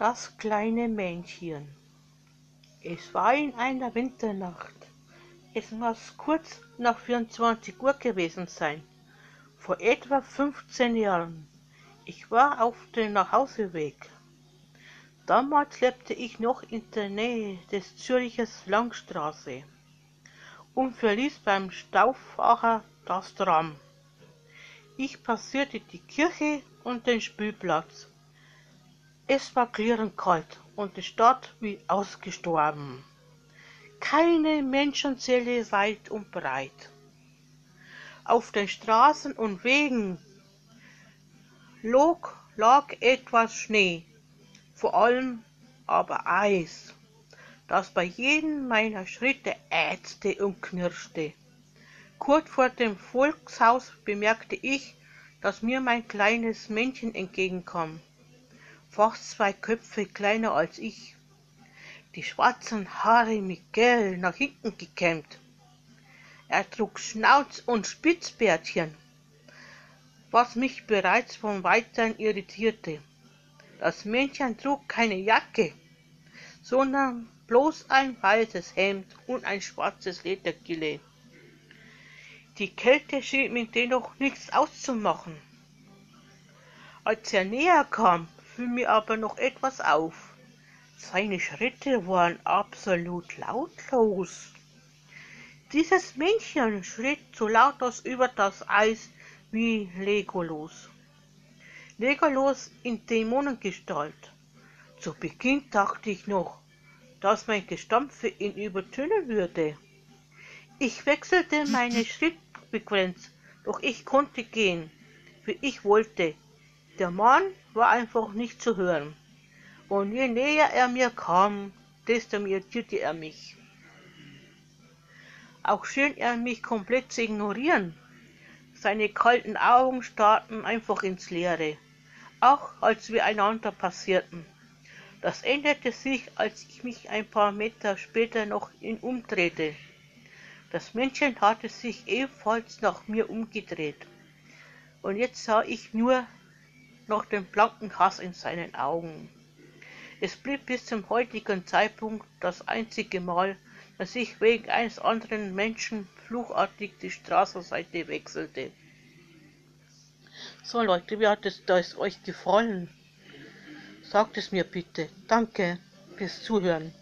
Das kleine Männchen. Es war in einer Winternacht. Es muss kurz nach 24 Uhr gewesen sein. Vor etwa 15 Jahren. Ich war auf dem Nachhauseweg. Damals lebte ich noch in der Nähe des Zürchers Langstraße und verließ beim Stauffacher das Tram. Ich passierte die Kirche und den Spielplatz. Es war klirrend kalt und die Stadt wie ausgestorben. Keine Menschenseele weit und breit. Auf den Straßen und Wegen log, lag etwas Schnee, vor allem aber Eis, das bei jedem meiner Schritte ätzte und knirschte. Kurz vor dem Volkshaus bemerkte ich, dass mir mein kleines Männchen entgegenkam fast zwei Köpfe kleiner als ich, die schwarzen Haare mit Gel nach hinten gekämmt. Er trug Schnauz und Spitzbärtchen, was mich bereits vom Weitsein irritierte. Das Männchen trug keine Jacke, sondern bloß ein weißes Hemd und ein schwarzes Ledergilet. Die Kälte schien mir dennoch nichts auszumachen. Als er näher kam, fiel mir aber noch etwas auf. Seine Schritte waren absolut lautlos. Dieses Männchen schritt so lautlos über das Eis wie Legolos. Legolos in Dämonengestalt. Zu Beginn dachte ich noch, dass mein Gestampfe ihn übertönen würde. Ich wechselte meine Schrittfrequenz, doch ich konnte gehen, wie ich wollte. Der Mann war einfach nicht zu hören. Und je näher er mir kam, desto mehr irritierte er mich. Auch schien er mich komplett zu ignorieren. Seine kalten Augen starrten einfach ins Leere, auch als wir einander passierten. Das änderte sich, als ich mich ein paar Meter später noch ihn umdrehte. Das Männchen hatte sich ebenfalls nach mir umgedreht. Und jetzt sah ich nur noch den blanken Hass in seinen Augen. Es blieb bis zum heutigen Zeitpunkt das einzige Mal, dass ich wegen eines anderen Menschen fluchartig die Straßenseite wechselte. So Leute, wie hat es, euch gefallen? Sagt es mir bitte. Danke fürs Zuhören.